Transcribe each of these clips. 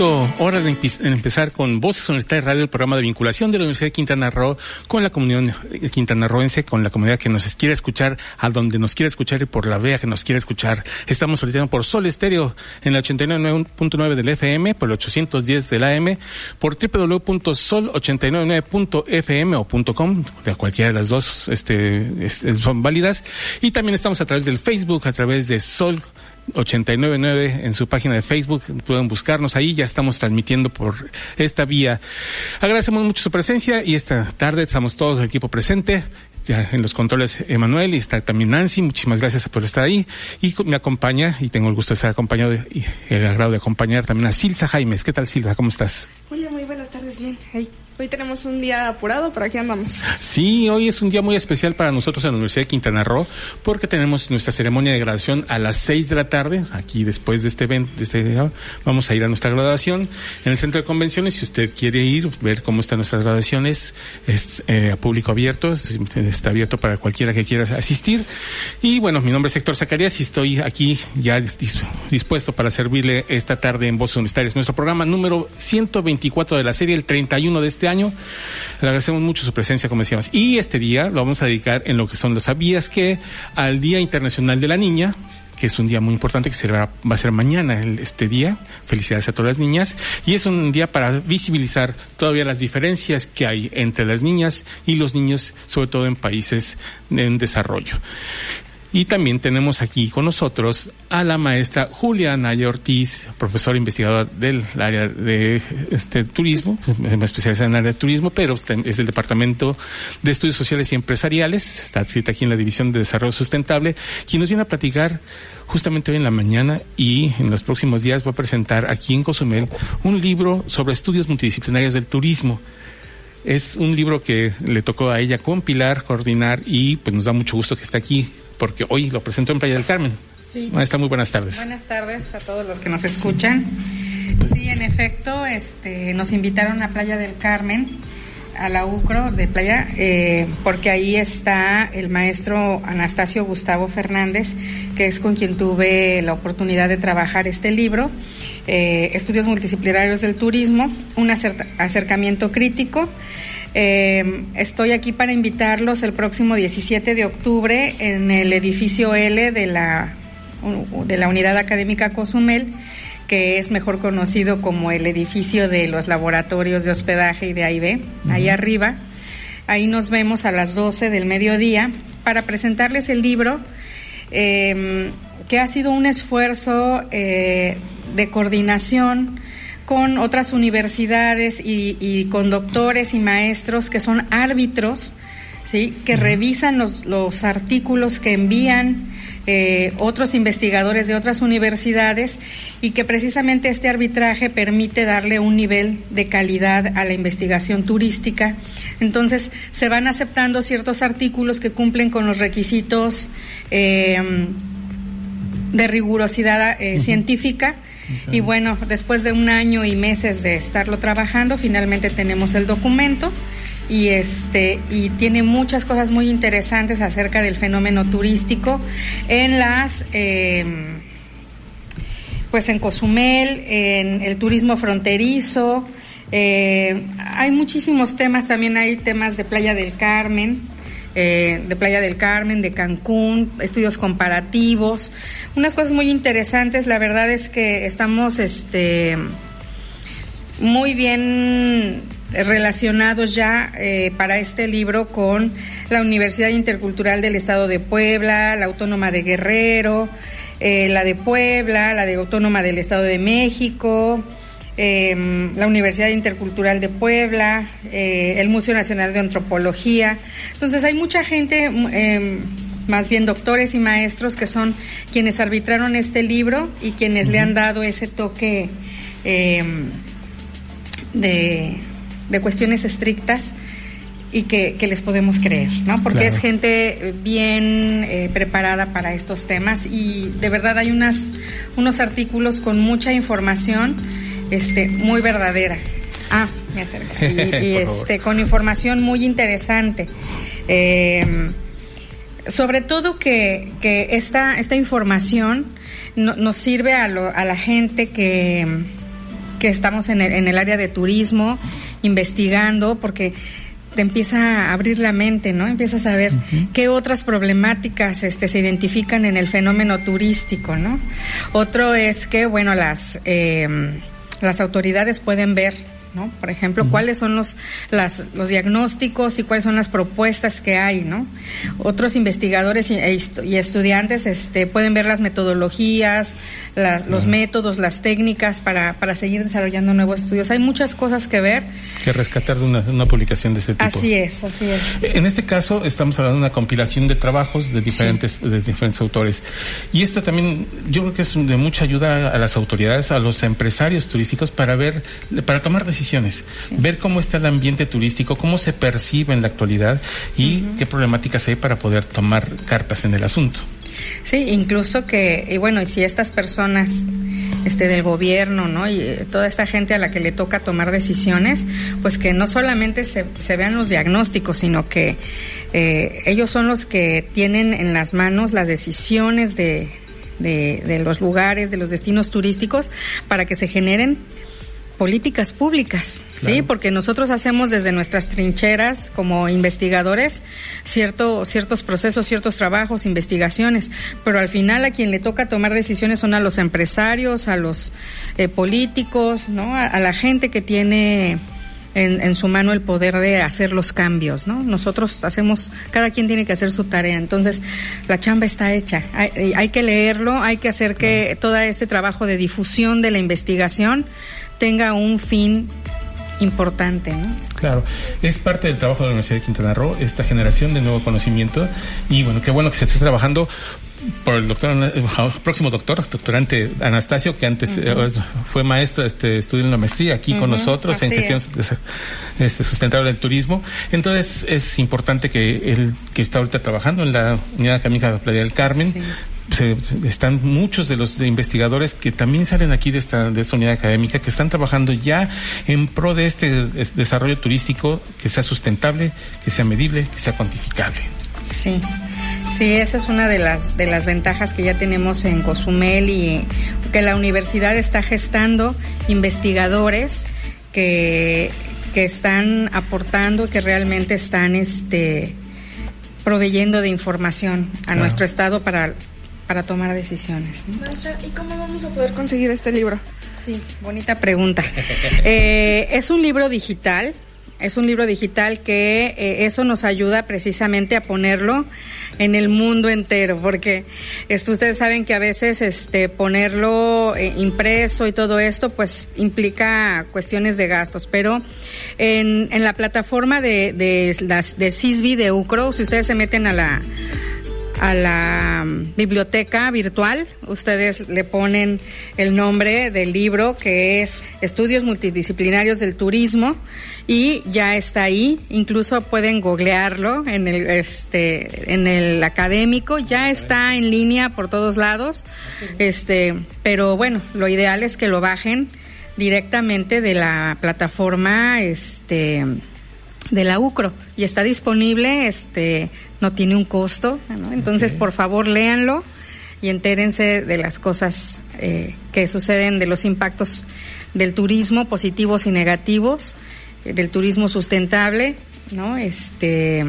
Hora de empezar con Voces Universitarias Radio, el programa de vinculación de la Universidad de Quintana Roo con la comunidad quintanarroense, con la comunidad que nos quiere escuchar, a donde nos quiere escuchar y por la vea que nos quiere escuchar. Estamos solicitando por Sol Estéreo en el 89.9 del FM, por el 810 del AM, por www.sol899.fm o .com, de cualquiera de las dos este, son válidas. Y también estamos a través del Facebook, a través de Sol 899 en su página de Facebook. Pueden buscarnos ahí. Ya estamos transmitiendo por esta vía. Agradecemos mucho su presencia y esta tarde estamos todos el equipo presente. Ya en los controles Emanuel y está también Nancy. Muchísimas gracias por estar ahí. Y me acompaña, y tengo el gusto de estar acompañado y el agrado de acompañar también a Silsa Jaimes. ¿Qué tal, Silsa? ¿Cómo estás? Hola, muy buenas tardes. Bien. Hey. Hoy tenemos un día apurado, pero aquí andamos. Sí, hoy es un día muy especial para nosotros en la Universidad de Quintana Roo, porque tenemos nuestra ceremonia de graduación a las 6 de la tarde. Aquí, después de este evento, de este vamos a ir a nuestra graduación en el centro de convenciones. Si usted quiere ir, ver cómo están nuestras graduaciones, es eh, a público abierto, es, está abierto para cualquiera que quiera asistir. Y bueno, mi nombre es Héctor Zacarías y estoy aquí ya dispuesto para servirle esta tarde en Voces Universitarias, nuestro programa número 124 de la serie, el 31 de este año. Le agradecemos mucho su presencia, como decíamos. Y este día lo vamos a dedicar en lo que son los sabías que al Día Internacional de la Niña, que es un día muy importante que se va, va a ser mañana este día. Felicidades a todas las niñas. Y es un día para visibilizar todavía las diferencias que hay entre las niñas y los niños, sobre todo en países en desarrollo. Y también tenemos aquí con nosotros a la maestra Julia Naya Ortiz, profesora investigadora del área de este turismo, especializada en el área de turismo, pero es del Departamento de Estudios Sociales y Empresariales, está escrita aquí en la División de Desarrollo Sustentable, quien nos viene a platicar justamente hoy en la mañana y en los próximos días va a presentar aquí en Cozumel un libro sobre estudios multidisciplinarios del turismo. Es un libro que le tocó a ella compilar, coordinar y pues nos da mucho gusto que esté aquí porque hoy lo presentó en Playa del Carmen. Sí. Maestra, muy buenas tardes. Buenas tardes a todos los que nos escuchan. Sí, en efecto, este, nos invitaron a Playa del Carmen, a la UCRO de Playa, eh, porque ahí está el maestro Anastasio Gustavo Fernández, que es con quien tuve la oportunidad de trabajar este libro, eh, Estudios Multidisciplinarios del Turismo, un acercamiento crítico. Eh, estoy aquí para invitarlos el próximo 17 de octubre en el edificio L de la, de la Unidad Académica Cozumel, que es mejor conocido como el edificio de los laboratorios de hospedaje y de AIB, ahí arriba. Ahí nos vemos a las 12 del mediodía para presentarles el libro, eh, que ha sido un esfuerzo eh, de coordinación con otras universidades y, y, con doctores y maestros que son árbitros, ¿sí? que revisan los, los artículos que envían eh, otros investigadores de otras universidades y que precisamente este arbitraje permite darle un nivel de calidad a la investigación turística. Entonces, se van aceptando ciertos artículos que cumplen con los requisitos eh, de rigurosidad eh, científica y bueno, después de un año y meses de estarlo trabajando, finalmente tenemos el documento y este y tiene muchas cosas muy interesantes acerca del fenómeno turístico en las eh, pues en Cozumel, en el turismo fronterizo. Eh, hay muchísimos temas, también hay temas de Playa del Carmen, eh, de Playa del Carmen, de Cancún, estudios comparativos, unas cosas muy interesantes. La verdad es que estamos este, muy bien relacionados ya eh, para este libro con la Universidad Intercultural del Estado de Puebla, la Autónoma de Guerrero, eh, la de Puebla, la de Autónoma del Estado de México, eh, la Universidad Intercultural de Puebla, eh, el Museo Nacional de Antropología. Entonces hay mucha gente, eh, más bien doctores y maestros, que son quienes arbitraron este libro y quienes le han dado ese toque de, de cuestiones estrictas y que, les podemos creer, ¿no? Porque es gente bien eh, preparada para estos temas y de verdad hay unas, unos artículos con mucha información este, muy verdadera. Ah, me acerco. Y, este, con información muy interesante. Em, sobre todo que, que esta, esta información nos sirve a, a la gente que, que estamos en el, en el área de turismo, investigando, porque te empieza a abrir la mente, ¿no? Empiezas a ver qué otras problemáticas este, se identifican en el fenómeno turístico, ¿no? Otro es que, bueno, las, eh, las autoridades pueden ver ¿no? Por ejemplo, cuáles son los, las, los diagnósticos y cuáles son las propuestas que hay, ¿no? Otros investigadores y, e y estudiantes este, pueden ver las metodologías, las, los métodos, las técnicas para, para seguir desarrollando nuevos estudios. Hay muchas cosas que ver. Que rescatar de una, una publicación de este tipo. Así es, así es. En este caso estamos hablando de una compilación de trabajos de diferentes, de diferentes autores. Y esto también yo creo que es de mucha ayuda a las autoridades, a los empresarios turísticos para ver, para tomar decisiones ver cómo está el ambiente turístico, cómo se percibe en la actualidad y qué problemáticas hay para poder tomar cartas en el asunto. Sí, incluso que, y bueno, y si estas personas este del gobierno, ¿no? Y eh, toda esta gente a la que le toca tomar decisiones, pues que no solamente se, se vean los diagnósticos, sino que eh, ellos son los que tienen en las manos las decisiones de, de, de los lugares, de los destinos turísticos, para que se generen políticas públicas, ¿sí? Porque nosotros hacemos desde nuestras trincheras como investigadores cierto, ciertos procesos, ciertos trabajos, investigaciones, pero al final a quien le toca tomar decisiones son a los empresarios, a los eh, políticos, ¿no? A, la gente que tiene en, en, su mano el poder de hacer los cambios, ¿no? Nosotros hacemos, cada quien tiene que hacer su tarea, entonces la chamba está hecha, hay, hay que leerlo, hay que hacer que todo este trabajo de difusión de la investigación tenga un fin importante. ¿no? Claro, es parte del trabajo de la Universidad de Quintana Roo, esta generación de nuevo conocimiento y bueno, qué bueno que se esté trabajando por el doctor, el próximo doctor, doctorante Anastasio, que antes eh, fue maestro, este, estudió en la maestría aquí con nosotros en gestión este, sustentable del turismo. Entonces es importante que él, que está ahorita trabajando en la unidad académica de Playa del Carmen, están muchos de los investigadores que también salen aquí de esta, de esta unidad académica, que están trabajando ya en pro de este desarrollo turístico que sea sustentable, que sea medible, que sea cuantificable. Sí. Sí, esa es una de las de las ventajas que ya tenemos en Cozumel y que la universidad está gestando investigadores que, que están aportando, que realmente están este proveyendo de información a nuestro estado para para tomar decisiones. Maestra, ¿y cómo vamos a poder conseguir este libro? Sí, bonita pregunta. Eh, es un libro digital, es un libro digital que eh, eso nos ayuda precisamente a ponerlo en el mundo entero, porque esto, ustedes saben que a veces este ponerlo eh, impreso y todo esto pues implica cuestiones de gastos, pero en, en la plataforma de, de, las, de CISBI de UCRO, si ustedes se meten a la a la mm, biblioteca virtual. Ustedes le ponen el nombre del libro que es Estudios Multidisciplinarios del Turismo y ya está ahí. Incluso pueden googlearlo en el, este, en el académico. Ya está en línea por todos lados. Este, pero bueno, lo ideal es que lo bajen directamente de la plataforma, este, de la UCRO. Y está disponible, este, no tiene un costo, entonces por favor léanlo y entérense de las cosas eh, que suceden, de los impactos del turismo positivos y negativos, eh, del turismo sustentable, ¿no? Este,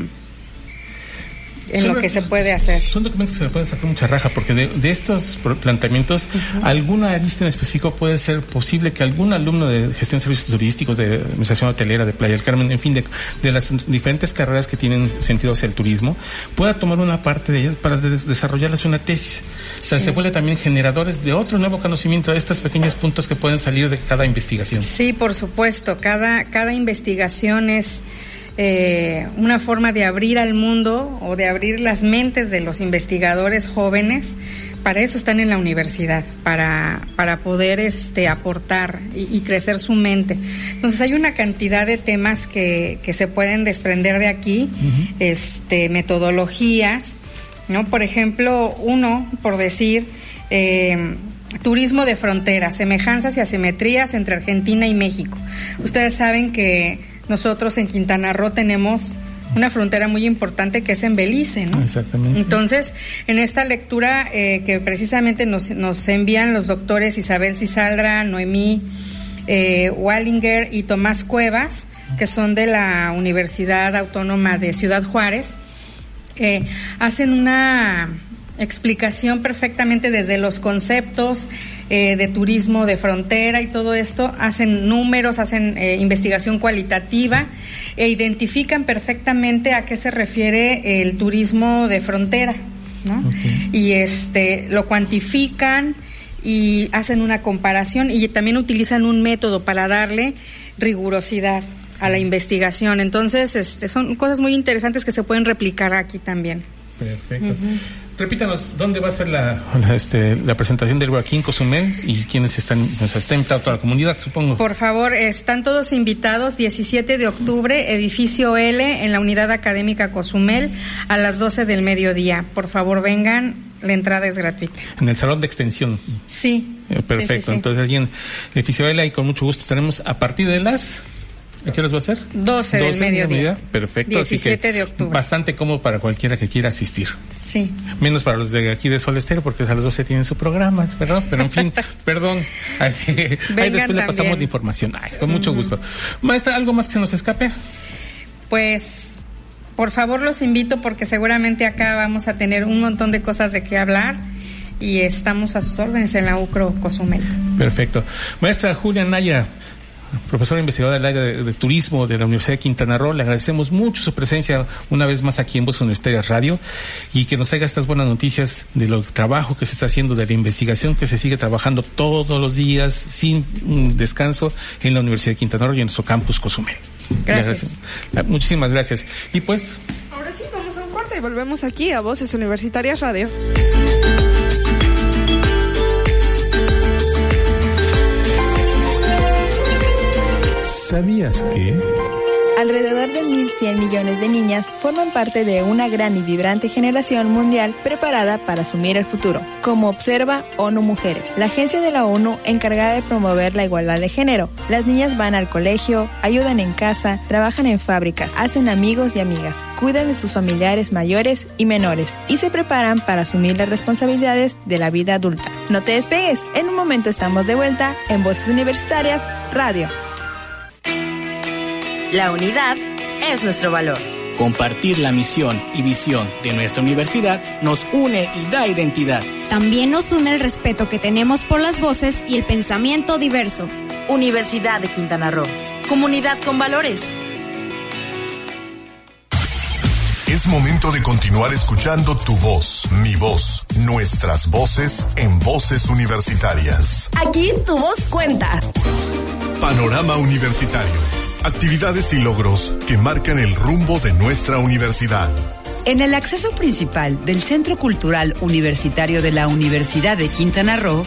en lo que se puede hacer. Son documentos que se le puede sacar mucha raja, porque de, estos planteamientos, alguna lista en específico puede ser posible que algún alumno de gestión de servicios turísticos, de administración hotelera, de Playa del Carmen, en fin, de, las diferentes carreras que tienen sentido hacia el turismo, pueda tomar una parte de ellas para desarrollarles una tesis. O sea, se vuelve también generadores de otro nuevo conocimiento de estos pequeños puntos que pueden salir de cada investigación. Sí, por supuesto. Cada, cada investigación es eh, una forma de abrir al mundo o de abrir las mentes de los investigadores jóvenes. Para eso están en la universidad, para, para poder este, aportar y, crecer su mente. Entonces hay una cantidad de temas que, que se pueden desprender de aquí, este, metodologías, ¿no? Por ejemplo, uno, por decir, eh, turismo de frontera, semejanzas y asimetrías entre Argentina y México. Ustedes saben que nosotros en Quintana Roo tenemos una frontera muy importante que es en Belice, ¿no? Exactamente. Entonces, en esta lectura eh, que precisamente nos, nos, envían los doctores Isabel Cisaldra, Noemí eh, Wallinger y Tomás Cuevas, que son de la Universidad Autónoma de Ciudad Juárez, eh, hacen una explicación perfectamente desde los conceptos eh, de turismo de frontera y todo esto, hacen números, hacen eh, investigación cualitativa e identifican perfectamente a qué se refiere el turismo de frontera, ¿no? Y este lo cuantifican y hacen una comparación y también utilizan un método para darle rigurosidad a la investigación. Entonces, este, son cosas muy interesantes que se pueden replicar aquí también. Perfecto. Repítanos, ¿dónde va a ser la, este, la presentación del libro aquí en Cozumel y quiénes están, o sea, está invitada toda la comunidad, supongo? Por favor, están todos invitados 17 de octubre, edificio L, en la unidad académica Cozumel, a las 12 del mediodía. Por favor, vengan, la entrada es gratuita. En el salón de extensión. Sí. Eh, perfecto, entonces allí en edificio L y con mucho gusto estaremos a partir de las ¿A qué horas va a ser? 12, del mediodía. Perfecto. 17 de octubre. Bastante cómodo para cualquiera que quiera asistir. Sí. Menos para los de aquí de Sol Estero, porque a las 12 tienen su programa, ¿verdad? Pero en fin, perdón. Así, ahí después le pasamos la información. Ay, con mucho gusto. Maestra, ¿algo más que se nos escape? Pues, por favor, los invito porque seguramente acá vamos a tener un montón de cosas de qué hablar y estamos a sus órdenes en la UCRO Cozumel. Perfecto. Maestra Julia Naya, profesora investigadora del área de, turismo de la Universidad de Quintana Roo. Le agradecemos mucho su presencia una vez más aquí en Voz Universitaria Radio y que nos traiga estas buenas noticias de lo trabajo que se está haciendo, de la investigación que se sigue trabajando todos los días sin descanso en la Universidad de Quintana Roo y en nuestro campus Cozumel. Gracias. Muchísimas gracias. Y pues... Ahora sí, vamos a un corte y volvemos aquí a Voces Universitarias Radio. ¿Sabías que? Alrededor de 1.100 millones de niñas forman parte de una gran y vibrante generación mundial preparada para asumir el futuro, como observa ONU Mujeres, la agencia de la ONU encargada de promover la igualdad de género. Las niñas van al colegio, ayudan en casa, trabajan en fábricas, hacen amigos y amigas, cuidan de sus familiares mayores y menores y se preparan para asumir las responsabilidades de la vida adulta. No te despegues, en un momento estamos de vuelta en Voces Universitarias Radio. La unidad es nuestro valor. Compartir la misión y visión de nuestra universidad nos une y da identidad. También nos une el respeto que tenemos por las voces y el pensamiento diverso. Universidad de Quintana Roo. Comunidad con valores. Es momento de continuar escuchando tu voz, mi voz, nuestras voces en voces universitarias. Aquí tu voz cuenta. Panorama Universitario actividades y logros que marcan el rumbo de nuestra universidad. En el acceso principal del Centro Cultural Universitario de la Universidad de Quintana Roo,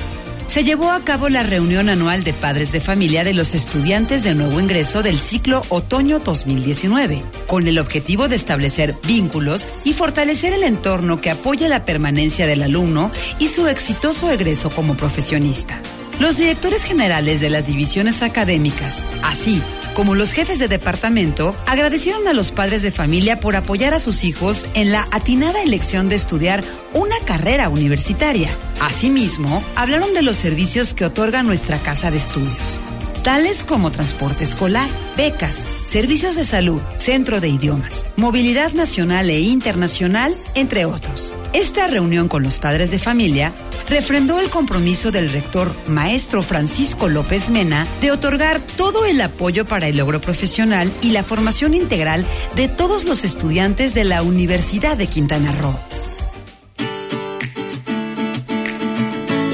se llevó a cabo la reunión anual de padres de familia de los estudiantes de nuevo ingreso del ciclo Otoño 2019, con el objetivo de establecer vínculos y fortalecer el entorno que apoya la permanencia del alumno y su exitoso egreso como profesionista. Los directores generales de las divisiones académicas, así como los jefes de departamento, agradecieron a los padres de familia por apoyar a sus hijos en la atinada elección de estudiar una carrera universitaria. Asimismo, hablaron de los servicios que otorga nuestra casa de estudios, tales como transporte escolar, becas, servicios de salud, centro de idiomas, movilidad nacional e internacional, entre otros. Esta reunión con los padres de familia refrendó el compromiso del rector maestro Francisco López Mena de otorgar todo el apoyo para el logro profesional y la formación integral de todos los estudiantes de la Universidad de Quintana Roo.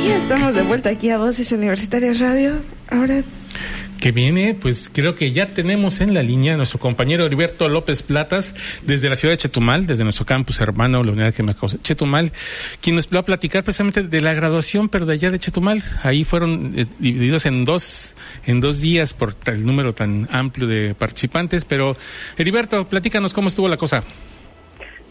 Y estamos de vuelta aquí a Voces Universitarias Radio. Ahora que viene, pues creo que ya tenemos en la línea a nuestro compañero Heriberto López Platas desde la ciudad de Chetumal, desde nuestro campus hermano, la unidad que me Chetumal, quien nos va a platicar precisamente de la graduación, pero de allá de Chetumal. Ahí fueron eh, divididos en dos, en dos días por el número tan amplio de participantes, pero Heriberto, platícanos cómo estuvo la cosa.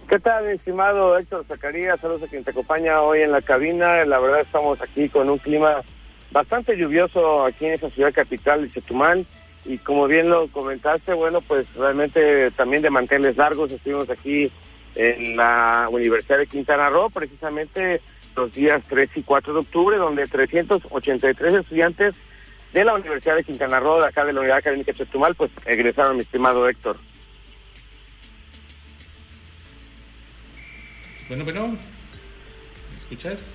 ¿Qué tal, estimado Héctor Zacarías? Saludos a quien te acompaña hoy en la cabina. La verdad estamos aquí con un clima bastante lluvioso aquí en esa ciudad capital de Chetumal y como bien lo comentaste, bueno, pues realmente también de manteles largos estuvimos aquí en la Universidad de Quintana Roo, precisamente los días 3 y 4 de octubre, donde 383 estudiantes de la Universidad de Quintana Roo, de acá de la Unidad Académica Chetumal, pues egresaron, mi estimado Héctor. Bueno, bueno, ¿me escuchas?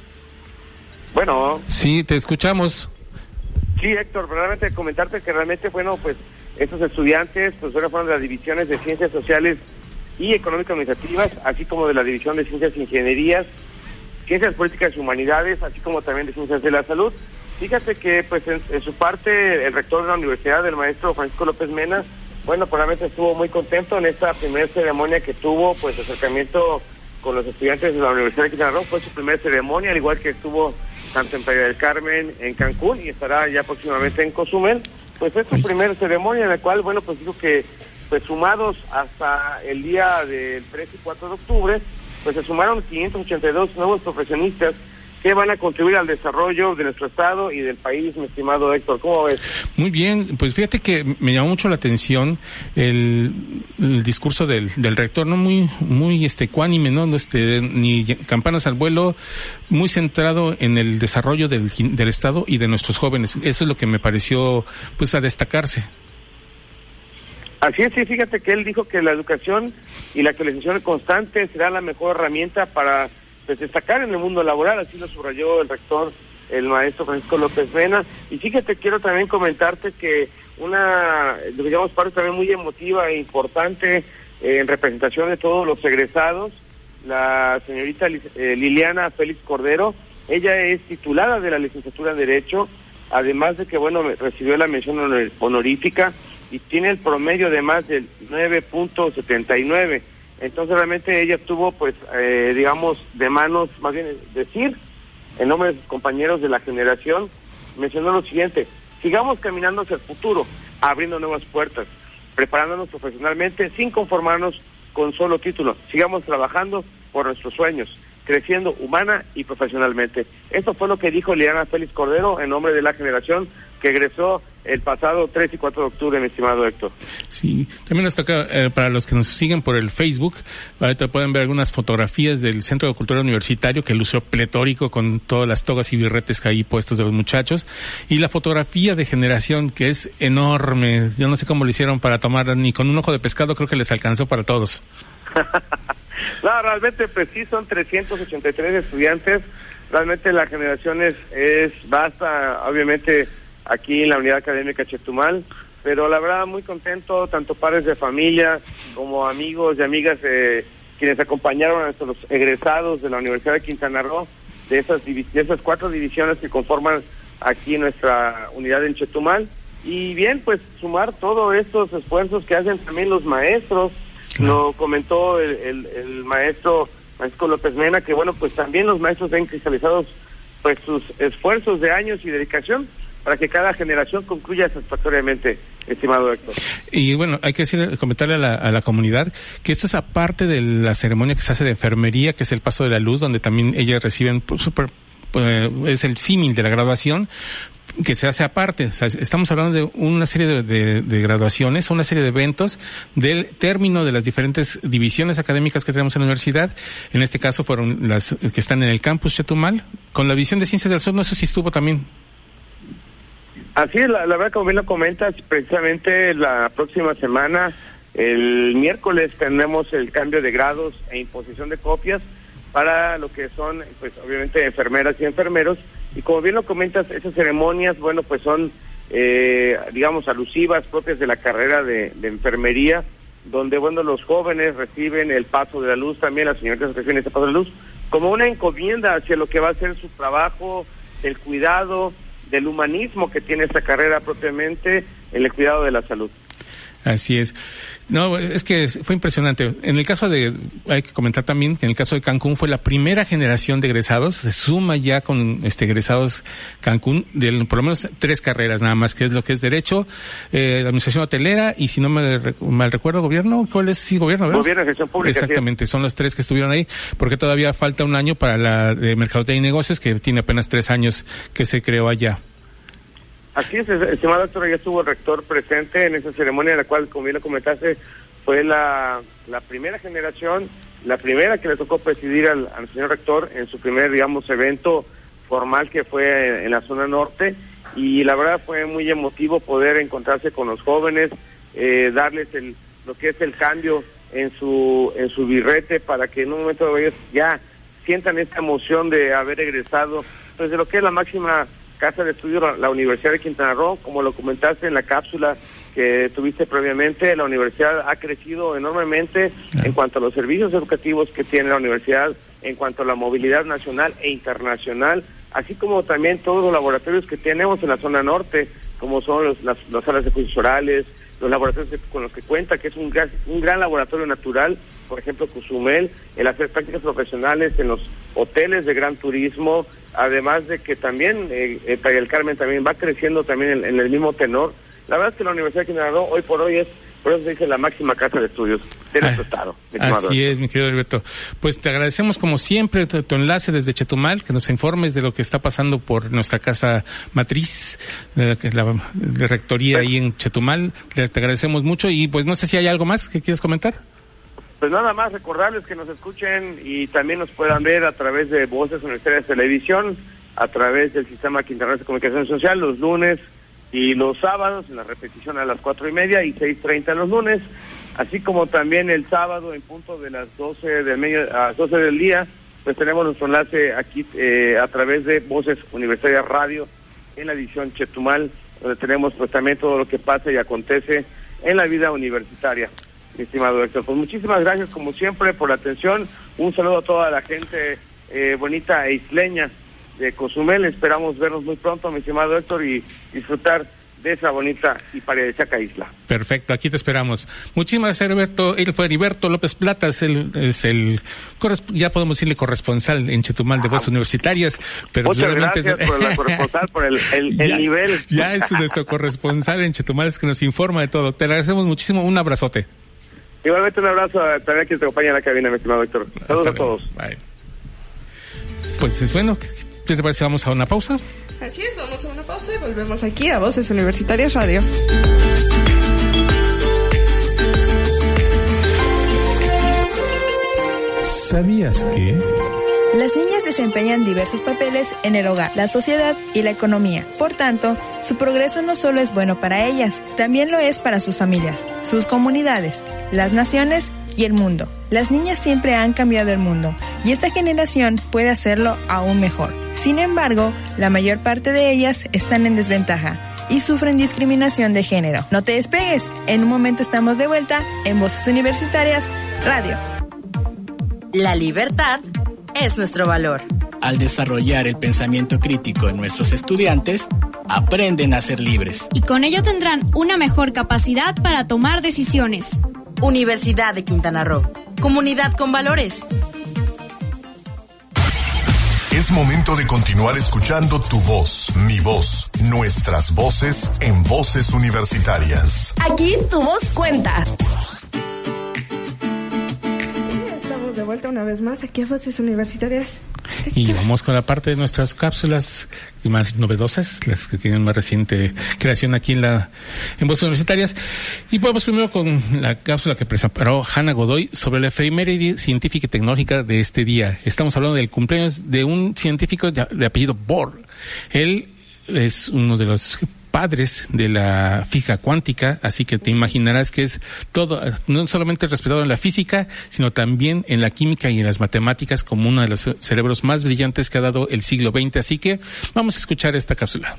Bueno. Sí, te escuchamos. Sí, Héctor, realmente comentarte que realmente, bueno, pues estos estudiantes, pues fueron de las divisiones de Ciencias Sociales y Económicas Administrativas, así como de la División de Ciencias e Ingenierías, Ciencias Políticas y Humanidades, así como también de Ciencias de la Salud. Fíjate que, pues, en, su parte, el rector de la universidad, el maestro Francisco López Mena, bueno, probablemente estuvo muy contento en esta primera ceremonia que tuvo, pues, acercamiento con los estudiantes de la Universidad de Quintana Roo. Fue su primera ceremonia, al igual que estuvo tanto en Playa del Carmen, en Cancún y estará ya próximamente en Cozumel. Pues es su primera ceremonia en la cual, bueno, pues digo que pues sumados hasta el día del 3 y 4 de octubre, pues se sumaron 582 nuevos profesionistas que van a contribuir al desarrollo de nuestro Estado y del país, mi estimado Héctor. ¿Cómo ves? Muy bien, pues fíjate que me llamó mucho la atención el, discurso del, del, rector, ¿no? Muy, muy este, cuánime, ¿no? Este, ni campanas al vuelo, muy centrado en el desarrollo del, del Estado y de nuestros jóvenes. Eso es lo que me pareció, pues, a destacarse. Así es, sí, fíjate que él dijo que la educación y la actualización constante será la mejor herramienta para pues, destacar en el mundo laboral, así lo subrayó el rector, el maestro Francisco López Vena. Y fíjate, quiero también comentarte que una, digamos, parte también muy emotiva e importante eh, en representación de todos los egresados, la señorita eh, Liliana Félix Cordero, ella es titulada de la licenciatura en Derecho, además de que, bueno, recibió la mención honorífica y tiene el promedio de más del 9.79 entonces realmente ella tuvo, pues, eh, digamos, de manos, más bien decir, en nombre de sus compañeros de la generación, mencionó lo siguiente, sigamos caminando hacia el futuro, abriendo nuevas puertas, preparándonos profesionalmente sin conformarnos con solo título, sigamos trabajando por nuestros sueños, creciendo humana y profesionalmente. Esto fue lo que dijo Liliana Félix Cordero en nombre de la generación que egresó el pasado 3 y 4 de octubre, mi estimado Héctor. Sí, también nos toca, eh, para los que nos siguen por el Facebook, ahorita pueden ver algunas fotografías del Centro de Cultura Universitario que lució pletórico con todas las togas y birretes que hay puestos de los muchachos, y la fotografía de generación que es enorme. Yo no sé cómo lo hicieron para tomar, ni con un ojo de pescado creo que les alcanzó para todos. no, realmente pues sí, son 383 estudiantes. Realmente la generación es, es basta, obviamente aquí en la unidad académica Chetumal, pero la verdad muy contento, tanto padres de familia como amigos y amigas eh, quienes acompañaron a nuestros egresados de la Universidad de Quintana Roo, de esas, de esas cuatro divisiones que conforman aquí nuestra unidad en Chetumal. Y bien, pues sumar todos estos esfuerzos que hacen también los maestros, lo comentó el, el, el maestro Francisco López Mena, que bueno, pues también los maestros ven cristalizados pues sus esfuerzos de años y dedicación para que cada generación concluya satisfactoriamente, estimado Héctor. Y bueno, hay que decir, comentarle a la, a la comunidad que esto es aparte de la ceremonia que se hace de enfermería, que es el paso de la luz, donde también ellas reciben pues, super, pues, es el símil de la graduación, que se hace aparte. estamos hablando de una serie de, de, de, graduaciones, una serie de eventos del término de las diferentes divisiones académicas que tenemos en la universidad. En este caso fueron las que están en el campus Chetumal, con la visión de Ciencias del Sur. No sé si estuvo también Así es, la, verdad, como bien lo comentas, precisamente la próxima semana, el miércoles, tenemos el cambio de grados e imposición de copias para lo que son, pues obviamente, enfermeras y enfermeros. Y como bien lo comentas, esas ceremonias, bueno, pues son, eh, digamos, alusivas, propias de la carrera de, enfermería, donde, bueno, los jóvenes reciben el paso de la luz, también las señoritas reciben ese paso de la luz, como una encomienda hacia lo que va a ser su trabajo, el cuidado, del humanismo que tiene esta carrera propiamente, en el cuidado de la salud. Así es. No, es que fue impresionante. En el caso de, hay que comentar también que en el caso de Cancún fue la primera generación de egresados, se suma ya con este egresados Cancún de por lo menos tres carreras nada más, que es lo que es Derecho, eh, Administración Hotelera y si no me mal recuerdo, Gobierno, ¿cuál es? Sí, Gobierno, ¿verdad? Gobierno, Gestión Pública. Exactamente, son los tres que estuvieron ahí, porque todavía falta un año para la de Mercadotecnia y Negocios, que tiene apenas tres años que se creó allá. Así es, estimado doctor, ya estuvo el rector presente en esa ceremonia, en la cual, como bien lo comentaste, fue la, la primera generación, la primera que le tocó presidir al, señor rector en su primer, digamos, evento formal que fue en, la zona norte. Y la verdad fue muy emotivo poder encontrarse con los jóvenes, eh, darles el, lo que es el cambio en su, en su birrete para que en un momento ellos ya sientan esta emoción de haber egresado, pues de lo que es la máxima casa de estudio, la, Universidad de Quintana Roo, como lo comentaste en la cápsula que tuviste previamente, la universidad ha crecido enormemente en cuanto a los servicios educativos que tiene la universidad, en cuanto a la movilidad nacional e internacional, así como también todos los laboratorios que tenemos en la zona norte, como son los, las, salas de juicios orales, los laboratorios con los que cuenta, que es un gran, un gran laboratorio natural, por ejemplo, Cozumel, el hacer prácticas profesionales en los hoteles de gran turismo, además de que también eh, eh el Carmen también va creciendo también en, el mismo tenor. La verdad es que la Universidad de Quintana Roo hoy por hoy es, por eso se dice la máxima casa de estudios de nuestro estado. Así es, mi querido Alberto. Pues te agradecemos como siempre tu, enlace desde Chetumal, que nos informes de lo que está pasando por nuestra casa matriz, de la, rectoría ahí en Chetumal. Te, te agradecemos mucho y pues no sé si hay algo más que quieres comentar. Pues nada más recordarles que nos escuchen y también nos puedan ver a través de Voces Universitarias Televisión, a través del Sistema Quintanar de Comunicación Social los lunes y los sábados, en la repetición a las cuatro y media y seis treinta los lunes, así como también el sábado en punto de las doce del medio, a las doce del día, pues tenemos nuestro enlace aquí eh, a través de Voces Universitarias Radio en la edición Chetumal, donde tenemos pues también todo lo que pasa y acontece en la vida universitaria mi estimado Héctor. Pues muchísimas gracias como siempre por la atención. Un saludo a toda la gente eh, bonita e isleña de Cozumel. Esperamos vernos muy pronto, mi estimado Héctor, y disfrutar de esa bonita y paradisíaca isla. Perfecto, aquí te esperamos. Muchísimas gracias, Heriberto. Él fue Heriberto López Plata, es el, es el ya podemos decirle corresponsal en Chetumal de Voces Universitarias. Pero Muchas gracias por la corresponsal, por el, el, nivel. Ya es nuestro corresponsal en Chetumal, es que nos informa de todo. Te agradecemos muchísimo, un abrazote. Igualmente un abrazo a también a quien te acompaña en la cabina, mi estimado Héctor. Saludos a todos. Pues es bueno, ¿qué te parece? Vamos a una pausa. Así es, vamos a una pausa y volvemos aquí a Voces Universitarias Radio. ¿Sabías que... Las niñas desempeñan diversos papeles en el hogar, la sociedad y la economía. Por tanto, su progreso no solo es bueno para ellas, también lo es para sus familias, sus comunidades, las naciones y el mundo. Las niñas siempre han cambiado el mundo y esta generación puede hacerlo aún mejor. Sin embargo, la mayor parte de ellas están en desventaja y sufren discriminación de género. No te despegues, en un momento estamos de vuelta en Voces Universitarias Radio. La libertad es nuestro valor. Al desarrollar el pensamiento crítico en nuestros estudiantes, aprenden a ser libres. Y con ello tendrán una mejor capacidad para tomar decisiones. Universidad de Quintana Roo. Comunidad con valores. Es momento de continuar escuchando tu voz, mi voz, nuestras voces en voces universitarias. Aquí tu voz cuenta. Una vez más aquí a Voces Universitarias. Y vamos con la parte de nuestras cápsulas más novedosas, las que tienen más reciente creación aquí en la en Voces Universitarias. Y vamos primero con la cápsula que preparó Hanna Godoy sobre la efeméride científica y tecnológica de este día. Estamos hablando del cumpleaños de un científico de apellido Bohr. Él es uno de los padres de la física cuántica, así que te imaginarás que es todo, no solamente respetado en la física, sino también en la química y en las matemáticas como uno de los cerebros más brillantes que ha dado el siglo XX. Así que vamos a escuchar esta cápsula.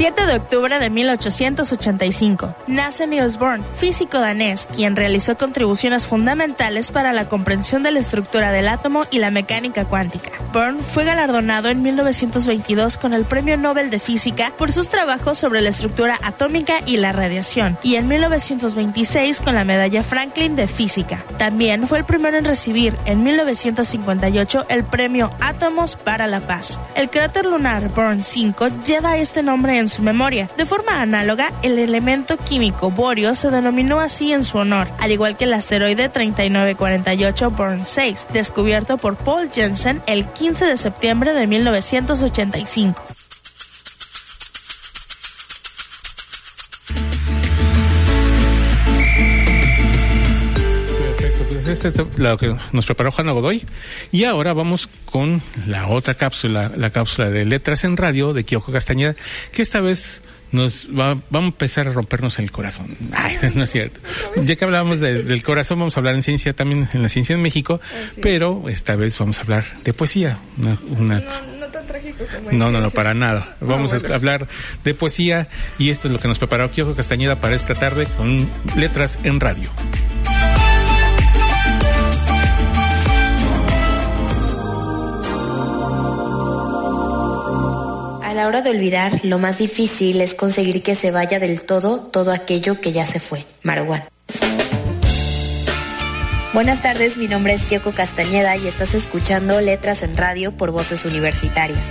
7 de octubre de 1885. Nace Niels Bohr, físico danés, quien realizó contribuciones fundamentales para la comprensión de la estructura del átomo y la mecánica cuántica. Bohr fue galardonado en 1922 con el Premio Nobel de Física por sus trabajos sobre la estructura atómica y la radiación, y en 1926 con la Medalla Franklin de Física. También fue el primero en recibir en 1958 el Premio Átomos para la Paz. El cráter lunar Bohr 5 lleva este nombre en su memoria. De forma análoga, el elemento químico borio se denominó así en su honor, al igual que el asteroide 3948 Bourne 6, descubierto por Paul Jensen el 15 de septiembre de 1985. Este es lo que nos preparó Juana Godoy. Y ahora vamos con la otra cápsula, la cápsula de Letras en Radio de Kyoko Castañeda, que esta vez nos va, vamos a empezar a rompernos el corazón. Ay, no es cierto. Ya que hablábamos del corazón, vamos a hablar en ciencia también, en la ciencia en México, pero esta vez vamos a hablar de poesía. Una, no, tan trágico como No, no, no, para nada. Ah, vamos a hablar de poesía y esto es lo que nos preparó Kyoko Castañeda para esta tarde con Letras en Radio. La hora de olvidar, lo más difícil es conseguir que se vaya del todo todo aquello que ya se fue. Marwan. Buenas tardes, mi nombre es Yoko Castañeda y estás escuchando Letras en Radio por Voces Universitarias.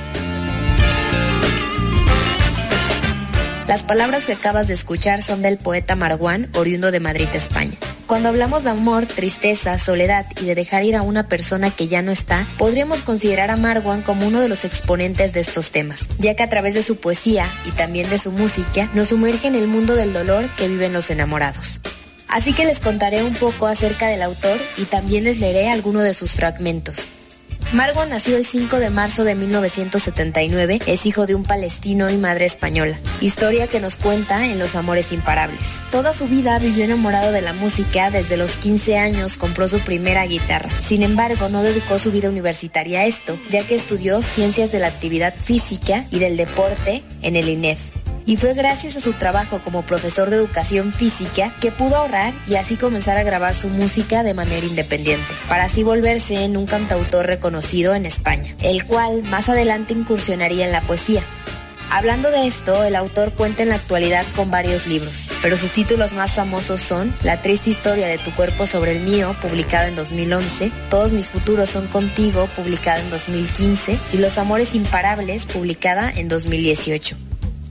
Las palabras que acabas de escuchar son del poeta Marwan, oriundo de Madrid, España. Cuando hablamos de amor, tristeza, soledad y de dejar ir a una persona que ya no está, podríamos considerar a Marwan como uno de los exponentes de estos temas, ya que a través de su poesía y también de su música nos sumerge en el mundo del dolor que viven los enamorados. Así que les contaré un poco acerca del autor y también les leeré algunos de sus fragmentos. Marwan nació el 5 de marzo de 1979, es hijo de un palestino y madre española, historia que nos cuenta en Los Amores Imparables. Toda su vida vivió enamorado de la música, desde los 15 años compró su primera guitarra. Sin embargo, no dedicó su vida universitaria a esto, ya que estudió ciencias de la actividad física y del deporte en el INEF y fue gracias a su trabajo como profesor de educación física que pudo ahorrar y así comenzar a grabar su música de manera independiente, para así volverse en un cantautor reconocido en España, el cual más adelante incursionaría en la poesía. Hablando de esto, el autor cuenta en la actualidad con varios libros, pero sus títulos más famosos son La triste historia de tu cuerpo sobre el mío, publicada en 2011, Todos mis futuros son contigo, publicada en 2015, y Los amores imparables, publicada en 2018.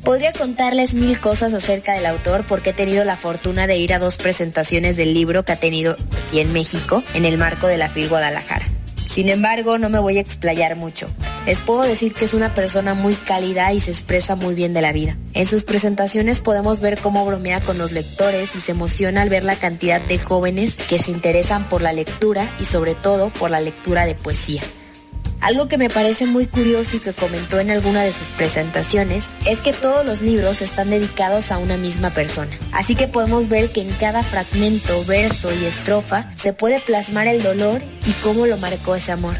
Podría contarles mil cosas acerca del autor porque he tenido la fortuna de ir a dos presentaciones del libro que ha tenido aquí en México en el marco de la FIL Guadalajara. Sin embargo, no me voy a explayar mucho. Les puedo decir que es una persona muy cálida y se expresa muy bien de la vida. En sus presentaciones podemos ver cómo bromea con los lectores y se emociona al ver la cantidad de jóvenes que se interesan por la lectura y sobre todo por la lectura de poesía. Algo que me parece muy curioso y que comentó en alguna de sus presentaciones es que todos los libros están dedicados a una misma persona. Así que podemos ver que en cada fragmento, verso y estrofa se puede plasmar el dolor y cómo lo marcó ese amor.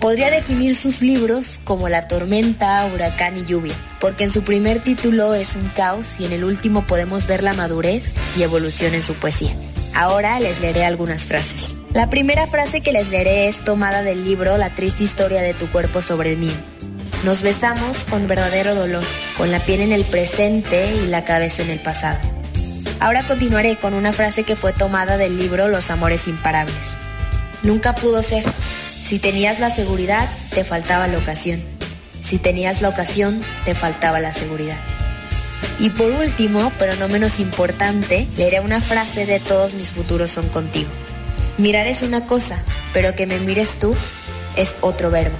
Podría definir sus libros como La tormenta, huracán y lluvia, porque en su primer título es un caos y en el último podemos ver la madurez y evolución en su poesía. Ahora les leeré algunas frases. La primera frase que les leeré es tomada del libro La triste historia de tu cuerpo sobre el mío. Nos besamos con verdadero dolor, con la piel en el presente y la cabeza en el pasado. Ahora continuaré con una frase que fue tomada del libro Los Amores Imparables. Nunca pudo ser. Si tenías la seguridad, te faltaba la ocasión. Si tenías la ocasión, te faltaba la seguridad. Y por último, pero no menos importante, leeré una frase de Todos mis futuros son contigo. Mirar es una cosa, pero que me mires tú es otro verbo.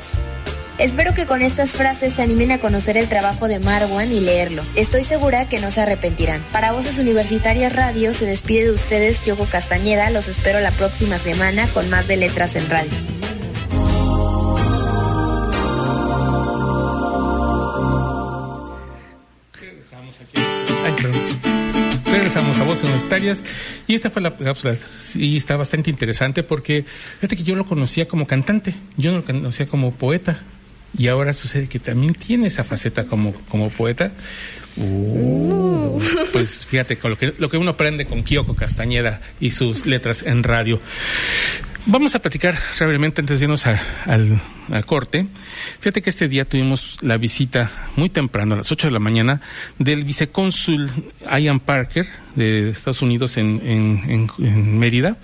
Espero que con estas frases se animen a conocer el trabajo de Marwan y leerlo. Estoy segura que no se arrepentirán. Para Voces Universitarias Radio se despide de ustedes Yoko Castañeda. Los espero la próxima semana con más de Letras en Radio. Regresamos a Voces Universitarias y esta fue la cápsula y está bastante interesante porque fíjate que yo lo conocía como cantante, yo no lo conocía como poeta y ahora sucede que también tiene esa faceta como, como poeta. Uh, pues fíjate con lo que, lo que uno aprende con Kyoko Castañeda y sus letras en radio. Vamos a platicar brevemente antes de irnos al, corte. Fíjate que este día tuvimos la visita muy temprano, a las 8 de la mañana, del vicecónsul Ian Parker de Estados Unidos en, Mérida.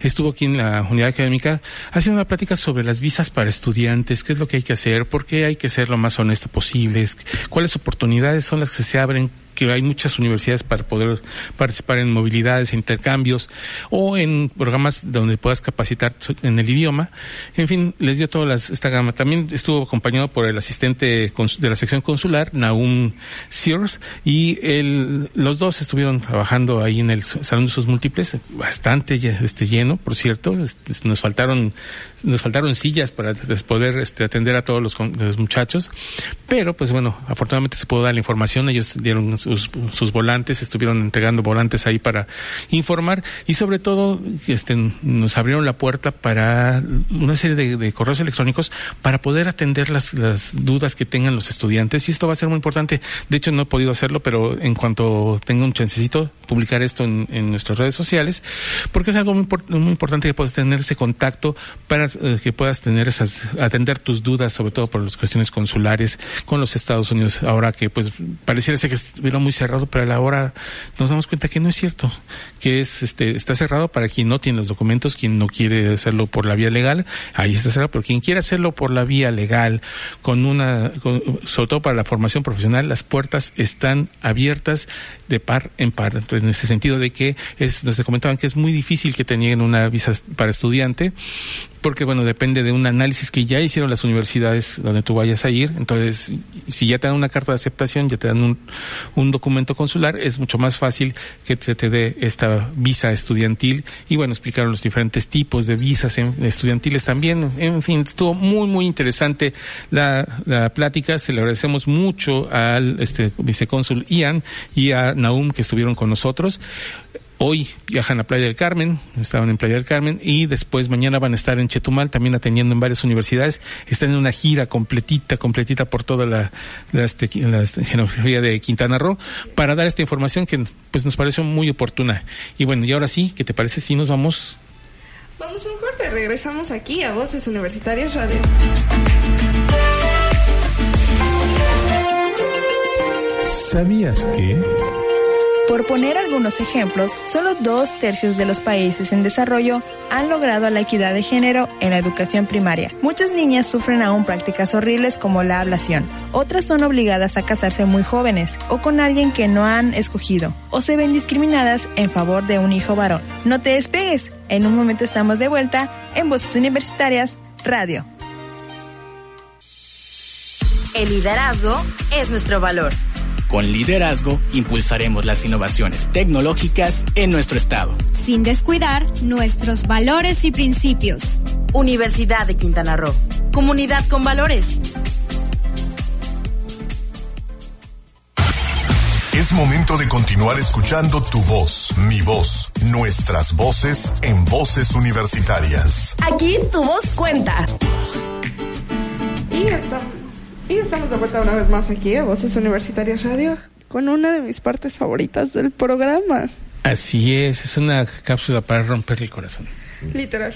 Estuvo aquí en la unidad académica haciendo una plática sobre las visas para estudiantes, qué es lo que hay que hacer, por qué hay que ser lo más honesto posible, cuáles oportunidades son las que se abren que hay muchas universidades para poder participar en movilidades, intercambios o en programas donde puedas capacitar en el idioma. En fin, les dio toda esta gama. También estuvo acompañado por el asistente de la sección consular, Naum Sears, y los dos estuvieron trabajando ahí en el Salón de sus Múltiples, bastante este, lleno, por cierto. Este, nos faltaron nos faltaron sillas para poder este, atender a todos los, los, muchachos, pero pues bueno, afortunadamente se pudo dar la información, ellos dieron sus, volantes, estuvieron entregando volantes ahí para informar y sobre todo este, nos abrieron la puerta para una serie de, correos electrónicos para poder atender las, dudas que tengan los estudiantes y esto va a ser muy importante. De hecho no he podido hacerlo, pero en cuanto tenga un chancecito publicar esto en, nuestras redes sociales, porque es algo muy, muy importante que puedas tener ese contacto para eh, que puedas tener esas, atender tus dudas, sobre todo por las cuestiones consulares con los Estados Unidos, ahora que pues pareciera ser que muy cerrado, pero a la hora nos damos cuenta que no es cierto, que es este está cerrado para quien no tiene los documentos, quien no quiere hacerlo por la vía legal, ahí está cerrado, pero quien quiere hacerlo por la vía legal, con una, sobre todo para la formación profesional, las puertas están abiertas de par en par, en ese sentido de que es, nos comentaban que es muy difícil que te una visa para estudiante, porque bueno, depende de un análisis que ya hicieron las universidades donde tú vayas a ir. Entonces, si ya te dan una carta de aceptación, ya te dan un, un documento consular, es mucho más fácil que se te dé esta visa estudiantil. Y bueno, explicaron los diferentes tipos de visas estudiantiles también. En fin, estuvo muy, muy interesante la, la plática. Se le agradecemos mucho al este vicecónsul Ian y a Naum que estuvieron con nosotros. Hoy viajan a Playa del Carmen, estaban en Playa del Carmen, y después mañana van a estar en Chetumal, también atendiendo en varias universidades. Están en una gira completita, completita por toda la, la, este, este, geografía de Quintana Roo, para dar esta información que pues nos pareció muy oportuna. Y bueno, y ahora sí, ¿qué te parece si nos vamos? Vamos un corte, regresamos aquí a Voces Universitarias Radio. ¿Sabías que... Por poner algunos ejemplos, solo dos tercios de los países en desarrollo han logrado la equidad de género en la educación primaria. Muchas niñas sufren aún prácticas horribles como la ablación. Otras son obligadas a casarse muy jóvenes o con alguien que no han escogido o se ven discriminadas en favor de un hijo varón. No te despegues, en un momento estamos de vuelta en Voces Universitarias Radio. El liderazgo es nuestro valor. Con liderazgo impulsaremos las innovaciones tecnológicas en nuestro estado. Sin descuidar nuestros valores y principios. Universidad de Quintana Roo. Comunidad con valores. Es momento de continuar escuchando tu voz, mi voz, nuestras voces en voces universitarias. Aquí tu voz cuenta. Y estamos y estamos de vuelta una vez más aquí a Voces Universitarias Radio con una de mis partes favoritas del programa. Así es, es una cápsula para romper el corazón. Literal.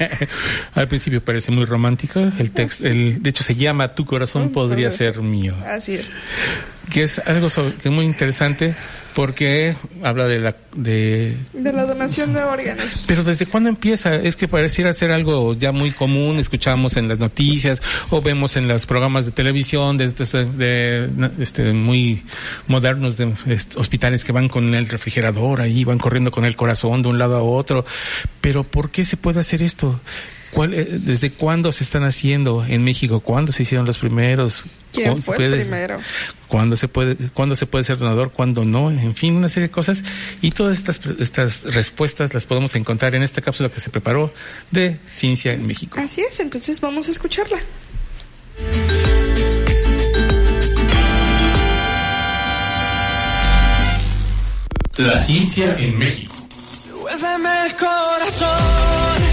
Al principio parece muy romántico. El texto, el, de hecho, se llama Tu corazón podría ser mío. Así es. Que es algo que es muy interesante porque habla de la de, la donación de órganos. Pero desde cuándo empieza? Es que pareciera ser algo ya muy común, escuchamos en las noticias o vemos en los programas de televisión de, de, este muy modernos de hospitales que van con el refrigerador ahí, van corriendo con el corazón de un lado a otro. Pero ¿por qué se puede hacer esto? ¿Cuál, eh, ¿Desde cuándo se están haciendo en México? ¿Cuándo se hicieron los primeros? ¿Quién fue el primero? ¿Cuándo se puede, cuándo se puede ser donador? ¿Cuándo no? En fin, una serie de cosas. Y todas estas, estas respuestas las podemos encontrar en esta cápsula que se preparó de Ciencia en México. Así es, entonces vamos a escucharla. La ciencia en México. el corazón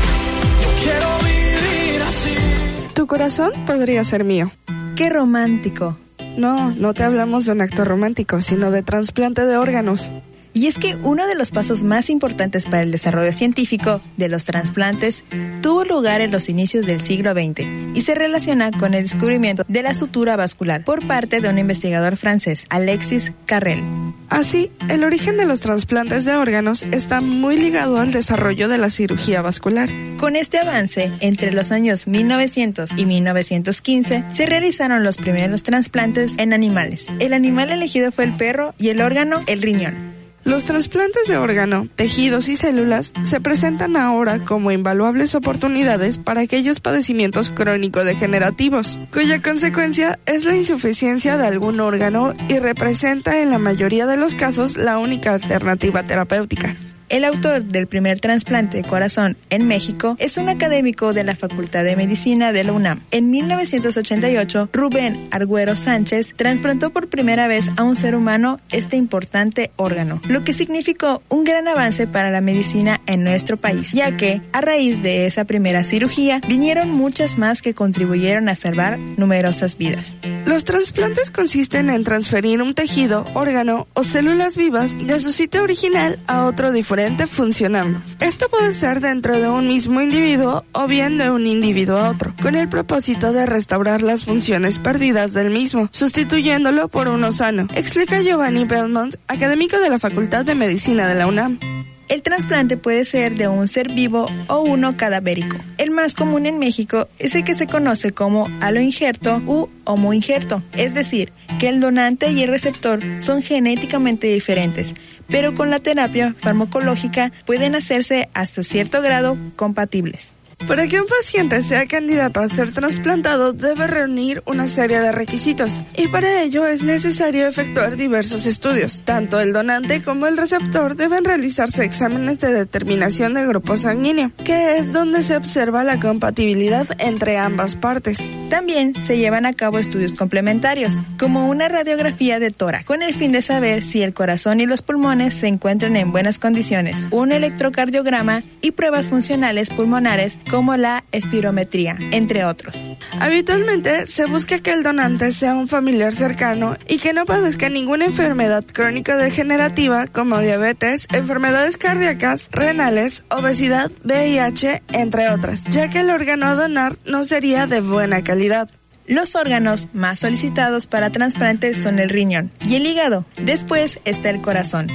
tu corazón podría ser mío. ¡Qué romántico! No, no te hablamos de un acto romántico, sino de trasplante de órganos. Y es que uno de los pasos más importantes para el desarrollo científico de los trasplantes tuvo lugar en los inicios del siglo XX y se relaciona con el descubrimiento de la sutura vascular por parte de un investigador francés, Alexis Carrel. Así, el origen de los trasplantes de órganos está muy ligado al desarrollo de la cirugía vascular. Con este avance, entre los años 1900 y 1915, se realizaron los primeros trasplantes en animales. El animal elegido fue el perro y el órgano el riñón. Los trasplantes de órgano, tejidos y células se presentan ahora como invaluables oportunidades para aquellos padecimientos crónico-degenerativos, cuya consecuencia es la insuficiencia de algún órgano y representa en la mayoría de los casos la única alternativa terapéutica. El autor del primer trasplante de corazón en México es un académico de la Facultad de Medicina de la UNAM. En 1988, Rubén Argüero Sánchez trasplantó por primera vez a un ser humano este importante órgano, lo que significó un gran avance para la medicina en nuestro país, ya que a raíz de esa primera cirugía vinieron muchas más que contribuyeron a salvar numerosas vidas. Los trasplantes consisten en transferir un tejido, órgano o células vivas de su sitio original a otro diferente funcionando. Esto puede ser dentro de un mismo individuo o bien de un individuo a otro, con el propósito de restaurar las funciones perdidas del mismo, sustituyéndolo por uno sano, explica Giovanni Belmont, académico de la Facultad de Medicina de la UNAM. El trasplante puede ser de un ser vivo o uno cadavérico. El más común en México es el que se conoce como aloinjerto u homoinjerto, es decir, que el donante y el receptor son genéticamente diferentes, pero con la terapia farmacológica pueden hacerse hasta cierto grado compatibles. Para que un paciente sea candidato a ser trasplantado debe reunir una serie de requisitos y para ello es necesario efectuar diversos estudios. Tanto el donante como el receptor deben realizarse exámenes de determinación de grupo sanguíneo, que es donde se observa la compatibilidad entre ambas partes. También se llevan a cabo estudios complementarios, como una radiografía de tórax, con el fin de saber si el corazón y los pulmones se encuentran en buenas condiciones, un electrocardiograma y pruebas funcionales pulmonares como la espirometría, entre otros. Habitualmente se busca que el donante sea un familiar cercano y que no padezca ninguna enfermedad crónico-degenerativa como diabetes, enfermedades cardíacas, renales, obesidad, VIH, entre otras, ya que el órgano a donar no sería de buena calidad. Los órganos más solicitados para trasplante son el riñón y el hígado. Después está el corazón.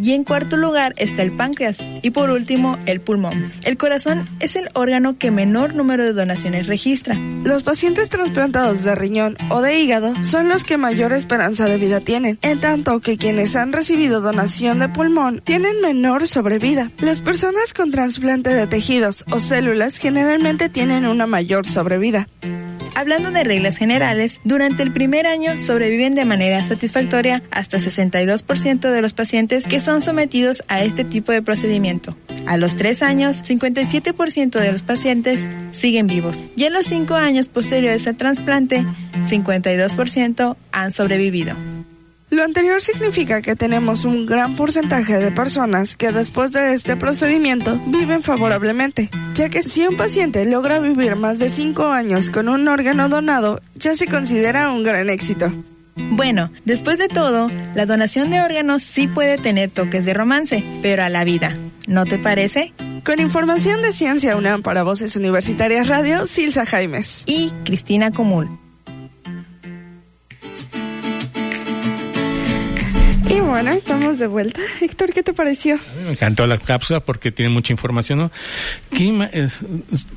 Y en cuarto lugar está el páncreas. Y por último, el pulmón. El corazón es el órgano que menor número de donaciones registra. Los pacientes trasplantados de riñón o de hígado son los que mayor esperanza de vida tienen, en tanto que quienes han recibido donación de pulmón tienen menor sobrevida. Las personas con trasplante de tejidos o células generalmente tienen una mayor sobrevida. Hablando de reglas generales, durante el primer año sobreviven de manera satisfactoria hasta 62% de los pacientes que son sometidos a este tipo de procedimiento. A los tres años, 57% de los pacientes siguen vivos. Y en los cinco años posteriores al trasplante, 52% han sobrevivido. Lo anterior significa que tenemos un gran porcentaje de personas que después de este procedimiento viven favorablemente, ya que si un paciente logra vivir más de 5 años con un órgano donado, ya se considera un gran éxito. Bueno, después de todo, la donación de órganos sí puede tener toques de romance, pero a la vida, ¿no te parece? Con información de Ciencia UNAM para Voces Universitarias Radio, Silsa Jaimes. Y Cristina Común. Y bueno, estamos de vuelta. Héctor, ¿qué te pareció? A mí me encantó la cápsula porque tiene mucha información, ¿no? Es,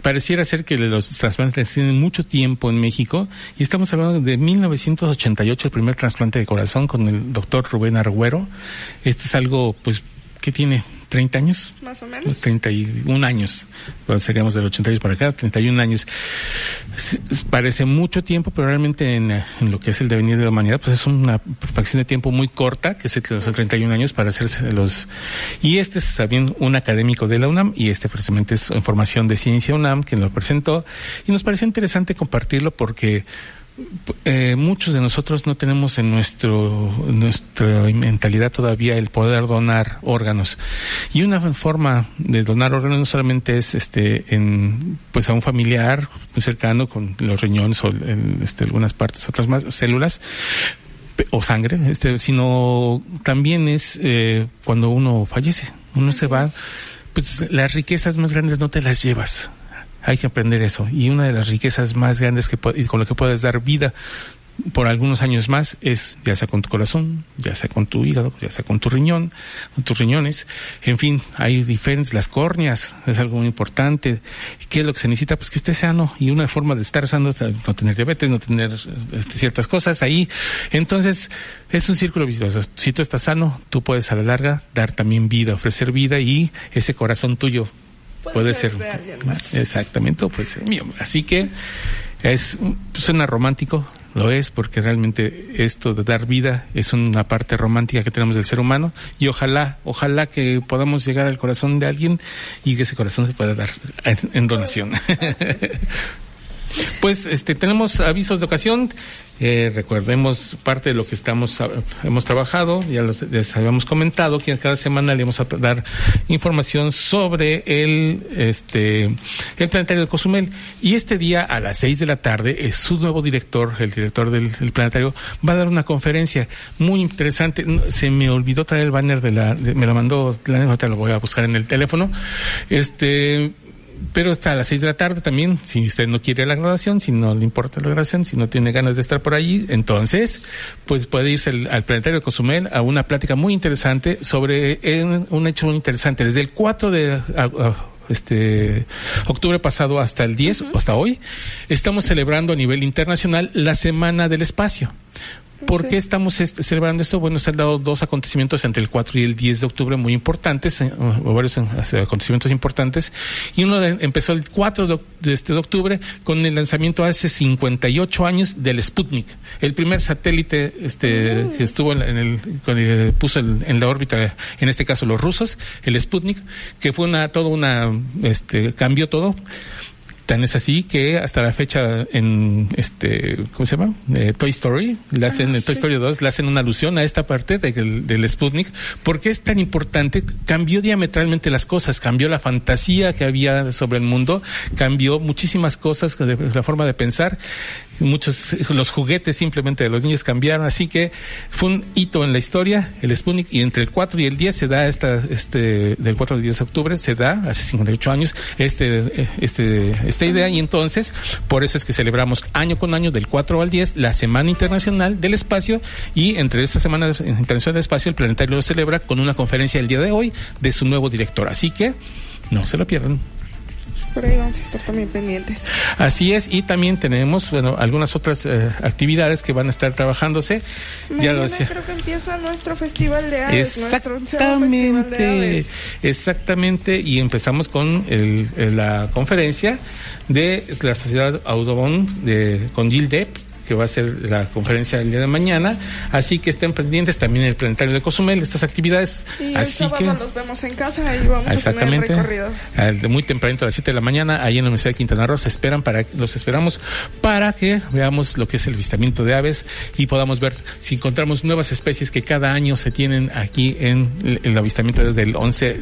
pareciera ser que los trasplantes tienen mucho tiempo en México y estamos hablando de 1988, el primer trasplante de corazón con el doctor Rubén Argüero. Esto es algo, pues, que tiene 30 años. Más o menos. 31 años. Pues seríamos del 88 para acá, 31 años. Parece mucho tiempo, pero realmente en, en, lo que es el devenir de la humanidad, pues es una fracción de tiempo muy corta, que es el, los 31 años para hacerse los... Y este es también un académico de la UNAM y este precisamente es información de Ciencia UNAM, quien lo presentó. Y nos pareció interesante compartirlo porque eh, muchos de nosotros no tenemos en nuestro nuestra mentalidad todavía el poder donar órganos. Y una forma de donar órganos no solamente es este en pues a un familiar muy cercano con los riñones o en, este, algunas partes otras más células o sangre este sino también es eh, cuando uno fallece. Uno se va pues las riquezas más grandes no te las llevas hay que aprender eso. Y una de las riquezas más grandes que con lo que puedes dar vida por algunos años más es ya sea con tu corazón, ya sea con tu hígado, ya sea con tu riñón, con tus riñones, en fin, hay diferentes, las córneas es algo muy importante. ¿Qué es lo que se necesita? Pues que esté sano y una forma de estar sano es no tener diabetes, no tener este, ciertas cosas ahí. Entonces, es un círculo vicioso. Si tú estás sano, tú puedes a la larga dar también vida, ofrecer vida y ese corazón tuyo puede, ser, exactamente, puede ser mío. Así que es suena romántico, lo es porque realmente esto de dar vida es una parte romántica que tenemos del ser humano y ojalá, ojalá que podamos llegar al corazón de alguien y que ese corazón se pueda dar en donación. Pues este tenemos avisos de ocasión. Eh, recordemos parte de lo que estamos hemos trabajado, ya les habíamos comentado que cada semana le vamos a dar información sobre el este el planetario de Cozumel y este día a las seis de la tarde es su nuevo director, el director del, planetario va a dar una conferencia muy interesante. Se me olvidó traer el banner de la me lo mandó, la te lo voy a buscar en el teléfono. Este pero está a las seis de la tarde también, si usted no quiere la graduación, si no le importa la graduación, si no tiene ganas de estar por allí, entonces, pues puede irse al, Planetario de Cozumel a una plática muy interesante sobre un hecho muy interesante. Desde el 4 de este octubre pasado hasta el 10, hasta hoy, estamos celebrando a nivel internacional la Semana del Espacio. ¿Por qué estamos celebrando esto? Bueno, se han dado dos acontecimientos entre el 4 y el 10 de octubre muy importantes, eh, o varios eh, acontecimientos importantes. Y uno empezó el 4 de, este de octubre con el lanzamiento hace 58 años del Sputnik, el primer satélite este, mm. que estuvo en, el, que puso en la órbita, en este caso los rusos, el Sputnik, que fue una, todo una, este, cambió todo Tan es así que hasta la fecha en este, ¿cómo se llama? Eh, Toy Story, le hacen, ah, Toy Story 2, le hacen una alusión a esta parte del, del Sputnik. ¿Por qué es tan importante? Cambió diametralmente las cosas, cambió la fantasía que había sobre el mundo, cambió muchísimas cosas, de, la forma de pensar muchos los juguetes simplemente de los niños cambiaron, así que fue un hito en la historia, el Sputnik, y entre el 4 y el 10 se da esta, este, del 4 al 10 de octubre, se da, hace 58 años, este, este, esta idea, y entonces, por eso es que celebramos año con año, del 4 al 10, la Semana Internacional del Espacio, y entre esta Semana Internacional del Espacio, el Planetario lo celebra con una conferencia el día de hoy de su nuevo director, así que no se lo pierdan. Por ahí vamos a estar también pendientes. Así es, y también tenemos, bueno, algunas otras eh, actividades que van a estar trabajándose. ya lo decía. creo que empieza nuestro festival de aves. Exactamente, exactamente, y empezamos con el, la conferencia de la Sociedad Audubon de, con Gil Depp que va a ser la conferencia del día de mañana. Así que estén pendientes también en el planetario de Cozumel, estas actividades. así que nos vemos en casa y vamos a tener el recorrido. De muy tempranito a las 7 de la mañana, ahí en la Universidad de Quintana Roo, se esperan para, los esperamos para que veamos lo que es el avistamiento de aves y podamos ver si encontramos nuevas especies que cada año se tienen aquí en el, avistamiento desde el 11,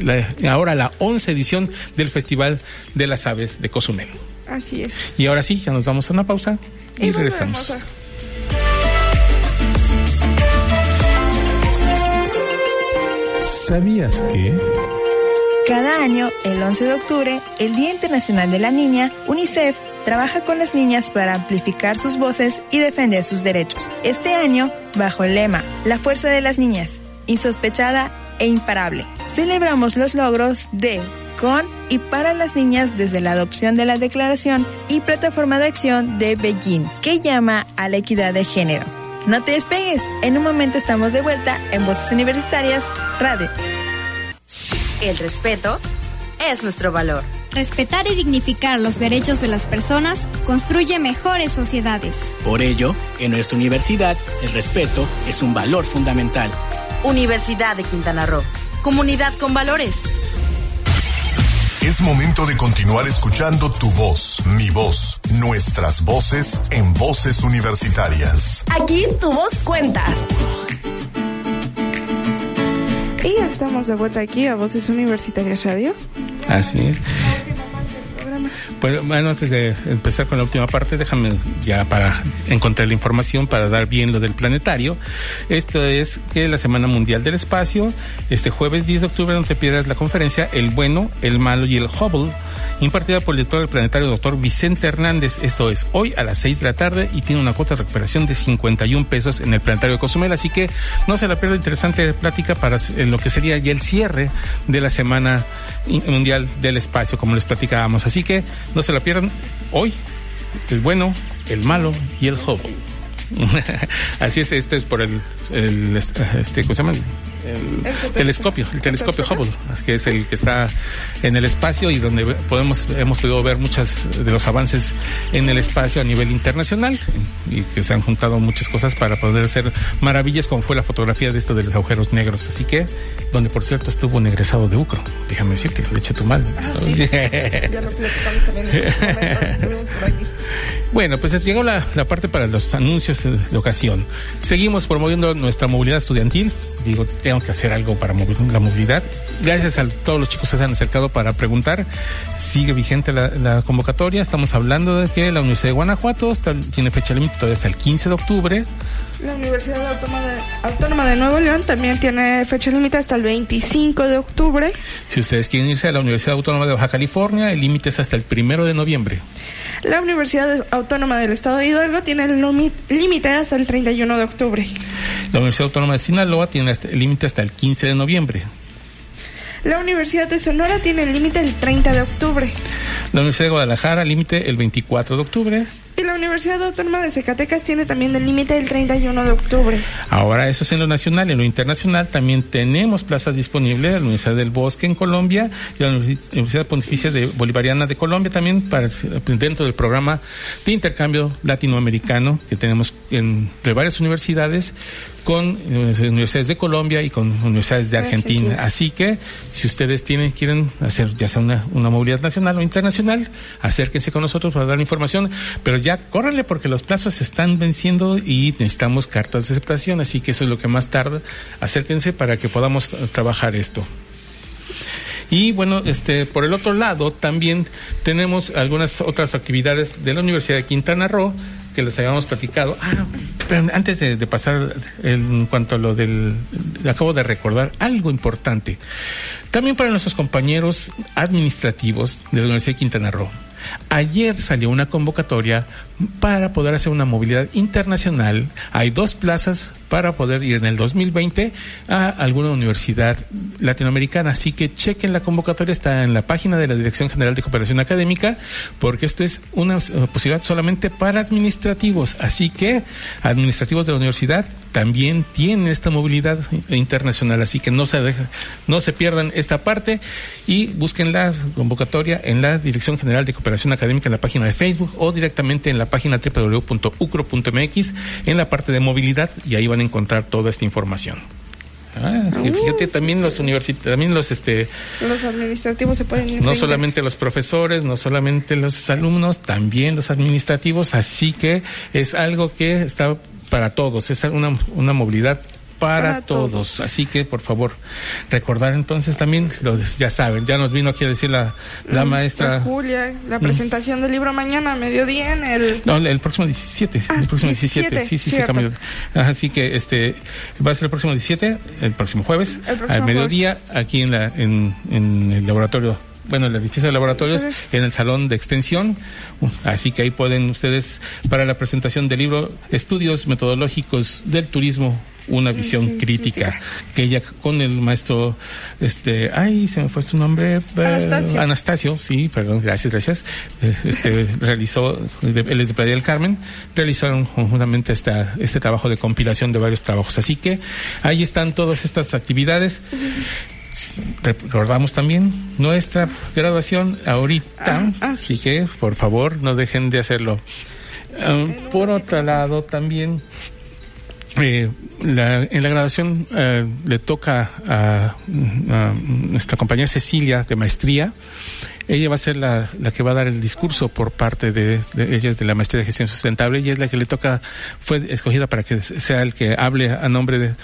ahora la 11 edición del Festival de las Aves de Cozumel. Así es. Y ahora sí, ya nos vamos a una pausa y, regresamos. ¿Sabías que? Cada año, el 11 de octubre, el Día Internacional de la Niña, UNICEF trabaja con las niñas para amplificar sus voces y defender sus derechos. Este año, bajo el lema La fuerza de las niñas, insospechada e imparable, celebramos los logros de con y para las niñas desde la adopción de la Declaración y Plataforma de Acción de Beijing, que llama a la equidad de género. No te despegues, en un momento estamos de vuelta en Voces Universitarias Radio. El respeto es nuestro valor. Respetar y dignificar los derechos de las personas construye mejores sociedades. Por ello, en nuestra universidad, el respeto es un valor fundamental. Universidad de Quintana Roo. Comunidad con valores. Es momento de continuar escuchando tu voz, mi voz, nuestras voces en voces universitarias. Aquí tu voz cuenta. Y estamos de vuelta aquí a Voces Universitarias Radio. Así es. Bueno, antes de empezar con la última parte, déjame ya para encontrar la información para dar bien lo del planetario. Esto es que la Semana Mundial del Espacio, este jueves 10 de octubre, no te pierdas la conferencia El Bueno, el Malo y el Hubble impartida por el director del planetario, doctor Vicente Hernández. Esto es hoy a las 6 de la tarde y tiene una cuota de recuperación de 51 pesos en el planetario de Cozumel. Así que no se la pierda, interesante plática para lo que sería ya el cierre de la Semana Mundial del Espacio, como les platicábamos. Así que no se la pierdan hoy, el bueno, el malo y el Hubble. Así es, este es por el, el este, ¿cómo se llama? El, telescopio, el telescopio Hubble, que es el que está en el espacio y donde podemos hemos podido ver muchos de los avances en el espacio a nivel internacional y que se han juntado muchas cosas para poder hacer maravillas como fue la fotografía de esto de los agujeros negros. Así que, donde por cierto estuvo un egresado de UCRO, déjame decirte, le eché tu mal. Bueno, pues llegó la, la, parte para los anuncios de ocasión. Seguimos promoviendo nuestra movilidad estudiantil. Digo, tengo que hacer algo para la movilidad. Gracias a todos los chicos que se han acercado para preguntar. Sigue vigente la, convocatoria. Estamos hablando de que la Universidad de Guanajuato tiene fecha límite todavía hasta el 15 de octubre. La Universidad Autónoma de, Nuevo León también tiene fecha límite hasta el 25 de octubre. Si ustedes quieren irse a la Universidad Autónoma de Baja California, el límite es hasta el primero de noviembre. La Universidad Autónoma del Estado de Hidalgo tiene el límite hasta el 31 de octubre. La Universidad Autónoma de Sinaloa tiene el límite hasta el 15 de noviembre. La Universidad de Sonora tiene el límite el 30 de octubre. La Universidad de Guadalajara, límite el 24 de octubre. Y la Universidad Autónoma de Zacatecas tiene también el límite del 31 de octubre. Ahora, eso es en lo nacional. En lo internacional también tenemos plazas disponibles. La Universidad del Bosque en Colombia y la Universidad Pontificia de Bolivariana de Colombia también para, dentro del programa de intercambio latinoamericano que tenemos en, de varias universidades con eh, universidades de Colombia y con universidades de Argentina. Así que si ustedes tienen quieren hacer ya sea una, una movilidad nacional o internacional, acérquense con nosotros para dar información, pero ya córranle porque los plazos se están venciendo y necesitamos cartas de aceptación, así que eso es lo que más tarda. Acérquense para que podamos trabajar esto. Y bueno, este, por el otro lado, también tenemos algunas otras actividades de la Universidad de Quintana Roo que les habíamos platicado. Ah, pero antes de, pasar en cuanto a lo del, acabo de recordar algo importante. También para nuestros compañeros administrativos de la Universidad de Quintana Roo. Ayer salió una convocatoria para poder hacer una movilidad internacional. Hay dos plazas para poder ir en el 2020 a alguna universidad latinoamericana. Así que chequen la convocatoria, está en la página de la Dirección General de Cooperación Académica, porque esto es una eh, posibilidad solamente para administrativos. Así que administrativos de la universidad también tienen esta movilidad internacional. Así que no se, no se pierdan esta parte y busquen la convocatoria en la Dirección General de Cooperación Académica en la página de Facebook o directamente en la página www.ucro.mx en la parte de movilidad y ahí van encontrar toda esta información. Ah, fíjate, también los universitarios, también los este los administrativos se pueden ir No solamente los profesores, no solamente los alumnos, también los administrativos, así que es algo que está para todos, es una, una movilidad para, todos. Así que, por favor, recordar entonces también, ya saben, ya nos vino aquí a decir la, la maestra. Julia, la mm. presentación del libro mañana a mediodía en el. No, el próximo 17. el próximo 17, sí, sí, sí, cambió. Así que este va a ser el próximo 17, el próximo jueves, al mediodía, aquí en, la, en, en el laboratorio bueno, el edificio de laboratorios, en el salón de extensión. Así que ahí pueden ustedes, para la presentación del libro Estudios Metodológicos del Turismo una visión crítica, que ella con el maestro, este, ay, se me fue su nombre, eh, Anastasio. Anastasio, sí, perdón, gracias, gracias, eh, este, realizó, él es de Playa del Carmen, realizaron conjuntamente esta, este trabajo de compilación de varios trabajos. Así que ahí están todas estas actividades. Recordamos también nuestra graduación ahorita, ah, así que por favor no dejen de hacerlo. Ah, por otro lado, también eh, la, en la graduación eh, le toca a, nuestra compañera Cecilia de maestría. Ella va a ser la, que va a dar el discurso por parte de, de, ella de la maestría de gestión sustentable y es la que le toca, fue escogida para que sea el que hable a nombre de,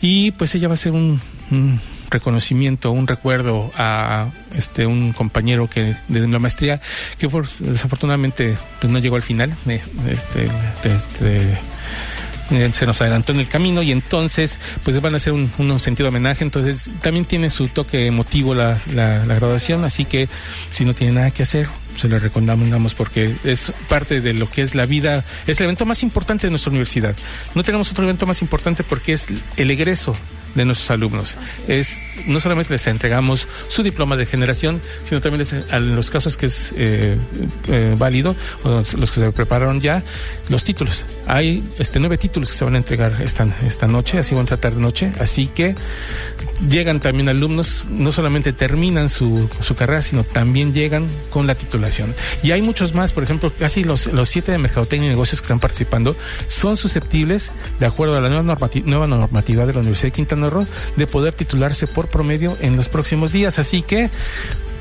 y pues ella va a ser un, un reconocimiento, un recuerdo a este un compañero que de la maestría que desafortunadamente pues no llegó al final eh, este, este eh, se nos adelantó en el camino y entonces pues van a hacer un, un sentido homenaje entonces también tiene su toque emotivo la, la, la graduación así que si no tiene nada que hacer se lo recomendamos porque es parte de lo que es la vida, es el evento más importante de nuestra universidad. No tenemos otro evento más importante porque es el egreso de nuestros alumnos. Es no solamente les entregamos su diploma de generación, sino también les, en los casos que es eh, eh, válido, los que se prepararon ya, los títulos. Hay este nueve títulos que se van a entregar esta, esta noche, así vamos a tarde noche, así que llegan también alumnos, no solamente terminan su, su carrera, sino también llegan con la titulación. Y hay muchos más, por ejemplo, casi los, los siete de Mercadotecnia y Negocios que están participando son susceptibles, de acuerdo a la nueva, normativa, nueva normativa de la Universidad de Quintana Roo, de poder titularse por promedio en los próximos días. Así que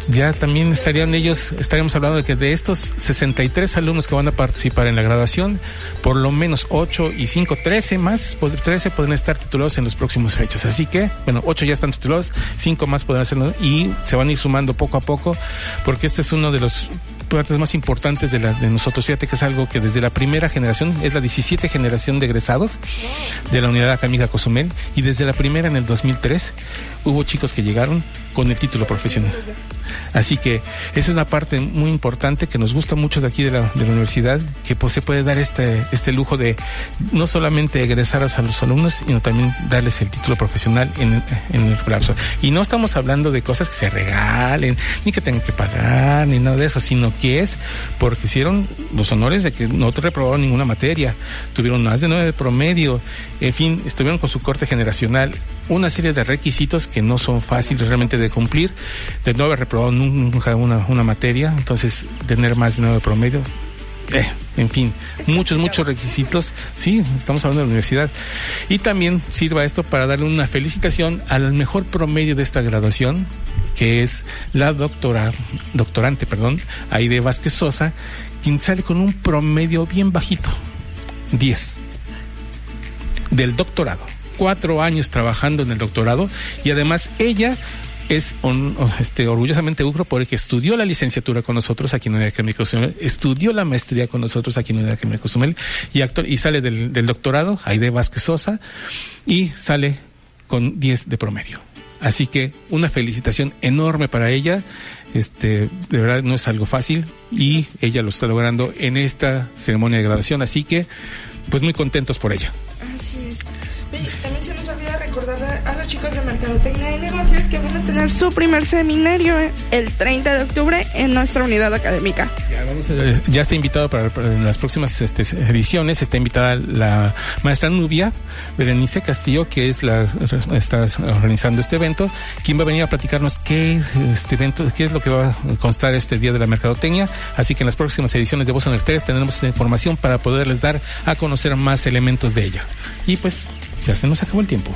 ya también estarían ellos, estaríamos hablando de que de estos 63 alumnos que van a participar en la graduación, por lo menos 8 y 5, 13 más, 13 pueden estar titulados en los próximos fechas. Así que, bueno, 8 ya están titulados, 5 más pueden hacerlo y se van a ir sumando poco a poco, porque este es uno de los partes más importantes de, la, de nosotros. Fíjate que es algo que desde la primera generación, es la 17 generación de egresados de la unidad académica Cozumel, y desde la primera en el 2003 hubo chicos que llegaron con el título profesional. Así que esa es una parte muy importante que nos gusta mucho de aquí de la, universidad, que pues, se puede dar este, este lujo de no solamente egresar a los alumnos, sino también darles el título profesional en, el colapso. Y no estamos hablando de cosas que se regalen, ni que tengan que pagar, ni nada de eso, sino que es porque hicieron los honores de que no reprobaron ninguna materia, tuvieron más de nueve de promedio, en fin, estuvieron con su corte generacional, una serie de requisitos que no son fáciles realmente de cumplir, de no haber reprobado nunca una, una materia, entonces tener más de nueve promedio, eh, en fin, muchos, muchos requisitos. Sí, estamos hablando de la universidad. Y también sirva esto para darle una felicitación al mejor promedio de esta graduación, que es la doctora, doctorante, perdón, Aide Vázquez Sosa, quien sale con un promedio bien bajito, 10, del doctorado. Cuatro años trabajando en el doctorado y además ella es un, este, orgullosamente UCRO porque estudió la licenciatura con nosotros aquí en la Académica Cozumel, estudió la maestría con nosotros aquí en la Académica Cozumel y, actor, y sale del, del doctorado, Aide Vázquez Sosa, y sale con 10 de promedio. Así que una felicitación enorme para ella. Este, de verdad no es algo fácil y ella lo está logrando en esta ceremonia de graduación. Así que, pues muy contentos por ella. Chicos de Mercadotecnia y Negocios que van a tener su primer seminario el 30 de octubre en nuestra unidad académica. Ya, vamos a, ya está invitado para, para las próximas este, ediciones, está invitada la maestra Nubia Berenice Castillo, que es la está organizando este evento, quien va a venir a platicarnos qué es este evento, qué es lo que va a constar este día de la mercadotecnia. Así que en las próximas ediciones de Voz en Ustedes tendremos esta información para poderles dar a conocer más elementos de ella. Y pues ya se nos acabó el tiempo.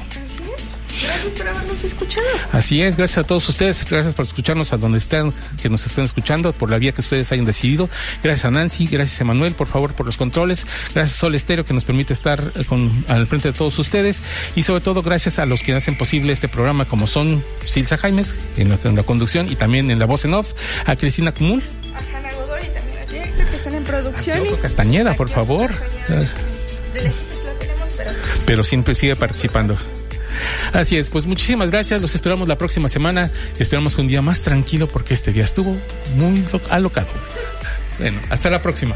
Gracias por habernos escuchado. Así es, gracias a todos ustedes, gracias por escucharnos a donde estén, que nos estén escuchando, por la vía que ustedes hayan decidido. Gracias a Nancy, gracias a Manuel, por favor, por los controles. Gracias a Sol Estéreo, que nos permite estar con, al frente de todos ustedes. Y sobre todo, gracias a los que hacen posible este programa, como son Silsa Jaimes, en la, en la conducción y también en la voz en off, a Cristina Cumul. A Hanna Godoy y también a Director, que están en producción. A Castañeda, por favor. De lejitos la tenemos, pero... Pero siempre sigue participando. Así es, pues muchísimas gracias, los esperamos la próxima semana, esperamos un día más tranquilo porque este día estuvo muy alocado. Bueno, hasta la próxima.